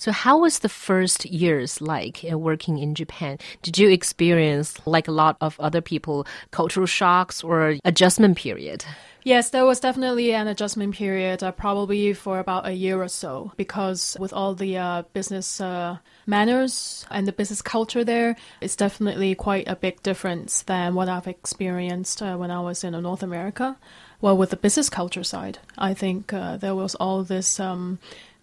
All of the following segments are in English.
So, how was the first years like uh, working in Japan? Did you experience, like a lot of other people, cultural shocks or adjustment period? Yes, there was definitely an adjustment period, uh, probably for about a year or so, because with all the uh, business uh, manners and the business culture there, it's definitely quite a big difference than what I've experienced uh, when I was in North America. Well, with the business culture side, I think uh, there was all this um,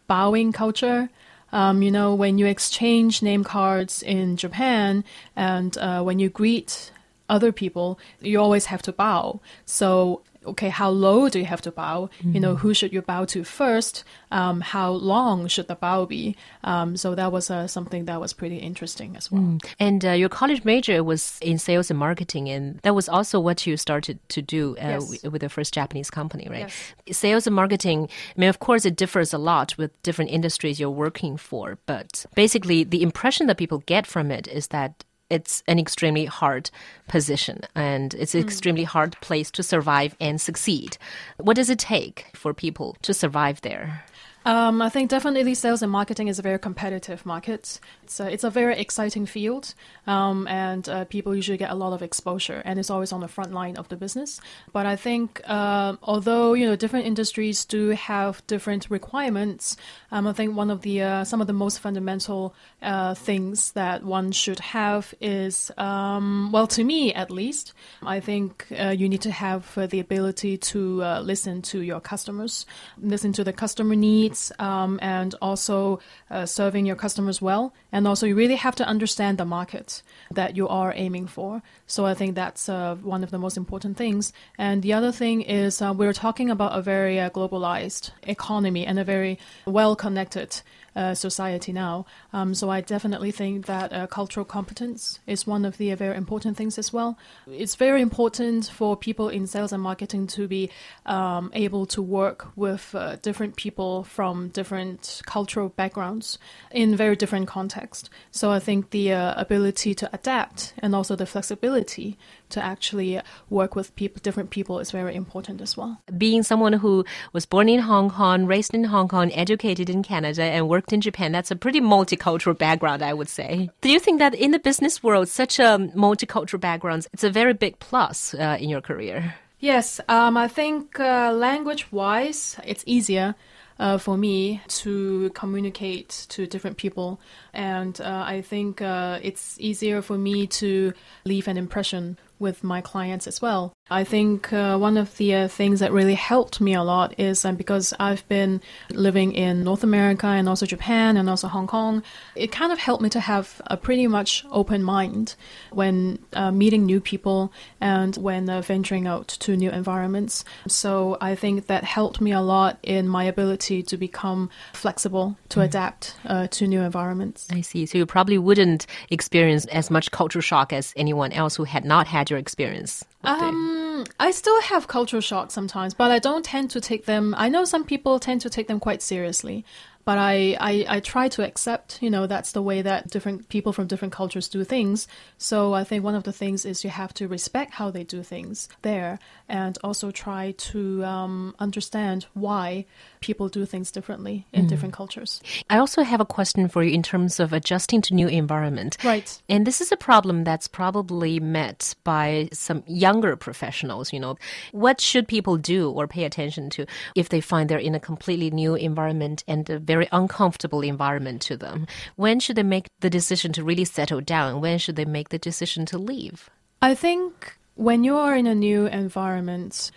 bowing culture. Um, you know, when you exchange name cards in Japan and uh, when you greet other people, you always have to bow. So okay, how low do you have to bow? Mm. You know, mm. who should you bow to first? Um, how long should the bow be? Um, so that was uh, something that was pretty interesting as well. Mm. And uh, your college major was in sales and marketing, and that was also what you started to do uh, yes. with the first Japanese company, right? Yes. Sales and marketing, I mean, of course, it differs a lot with different industries you're working for, but basically, the impression that people get from it is that it's an extremely hard position and it's an mm. extremely hard place to survive and succeed. What does it take for people to survive there? Um, I think definitely sales and marketing is a very competitive market. It's a, it's a very exciting field, um, and uh, people usually get a lot of exposure, and it's always on the front line of the business. But I think uh, although you know different industries do have different requirements, um, I think one of the uh, some of the most fundamental uh, things that one should have is um, well, to me at least, I think uh, you need to have the ability to uh, listen to your customers, listen to the customer needs um, and also uh, serving your customers well. And also, you really have to understand the market that you are aiming for. So, I think that's uh, one of the most important things. And the other thing is, uh, we're talking about a very uh, globalized economy and a very well connected uh, society now. Um, so I definitely think that uh, cultural competence is one of the very important things as well. It's very important for people in sales and marketing to be um, able to work with different people from different cultural backgrounds in very different contexts. So I think the uh, ability to adapt and also the flexibility to actually work with people, different people, is very important as well. Being someone who was born in Hong Kong, raised in Hong Kong, educated in Canada, and worked in Japan, that's a pretty multicultural background, I would say. Do you think that in the business world, such a multicultural background, it's a very big plus uh, in your career? Yes, um, I think uh, language wise, it's easier. Uh, for me to communicate to different people. And uh, I think uh, it's easier for me to leave an impression with my clients as well. I think uh, one of the uh, things that really helped me a lot is um, because I've been living in North America and also Japan and also Hong Kong, it kind of helped me to have a pretty much open mind when uh, meeting new people and when uh, venturing out to new environments. So I think that helped me a lot in my ability to become flexible, to mm. adapt uh, to new environments. I see. So you probably wouldn't experience as much culture shock as anyone else who had not had your experience. Um, I still have cultural shock sometimes, but I don't tend to take them. I know some people tend to take them quite seriously but I, I, I try to accept, you know, that's the way that different people from different cultures do things. So I think one of the things is you have to respect how they do things there and also try to um, understand why people do things differently in mm. different cultures. I also have a question for you in terms of adjusting to new environment. Right. And this is a problem that's probably met by some younger professionals, you know. What should people do or pay attention to if they find they're in a completely new environment and a very very uncomfortable environment to them. When should they make the decision to really settle down? When should they make the decision to leave? I think when you are in a new environment,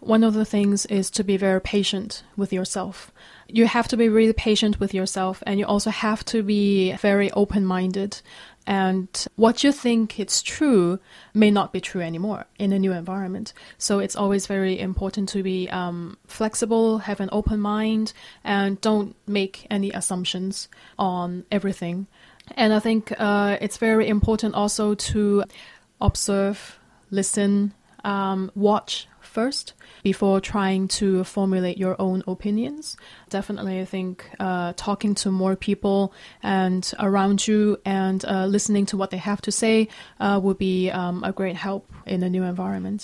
one of the things is to be very patient with yourself. You have to be really patient with yourself, and you also have to be very open minded and what you think it's true may not be true anymore in a new environment. So it's always very important to be um, flexible, have an open mind, and don't make any assumptions on everything. And I think uh, it's very important also to observe, listen, um, watch first before trying to formulate your own opinions. Definitely, I think uh, talking to more people and around you and uh, listening to what they have to say uh, would be um, a great help in a new environment.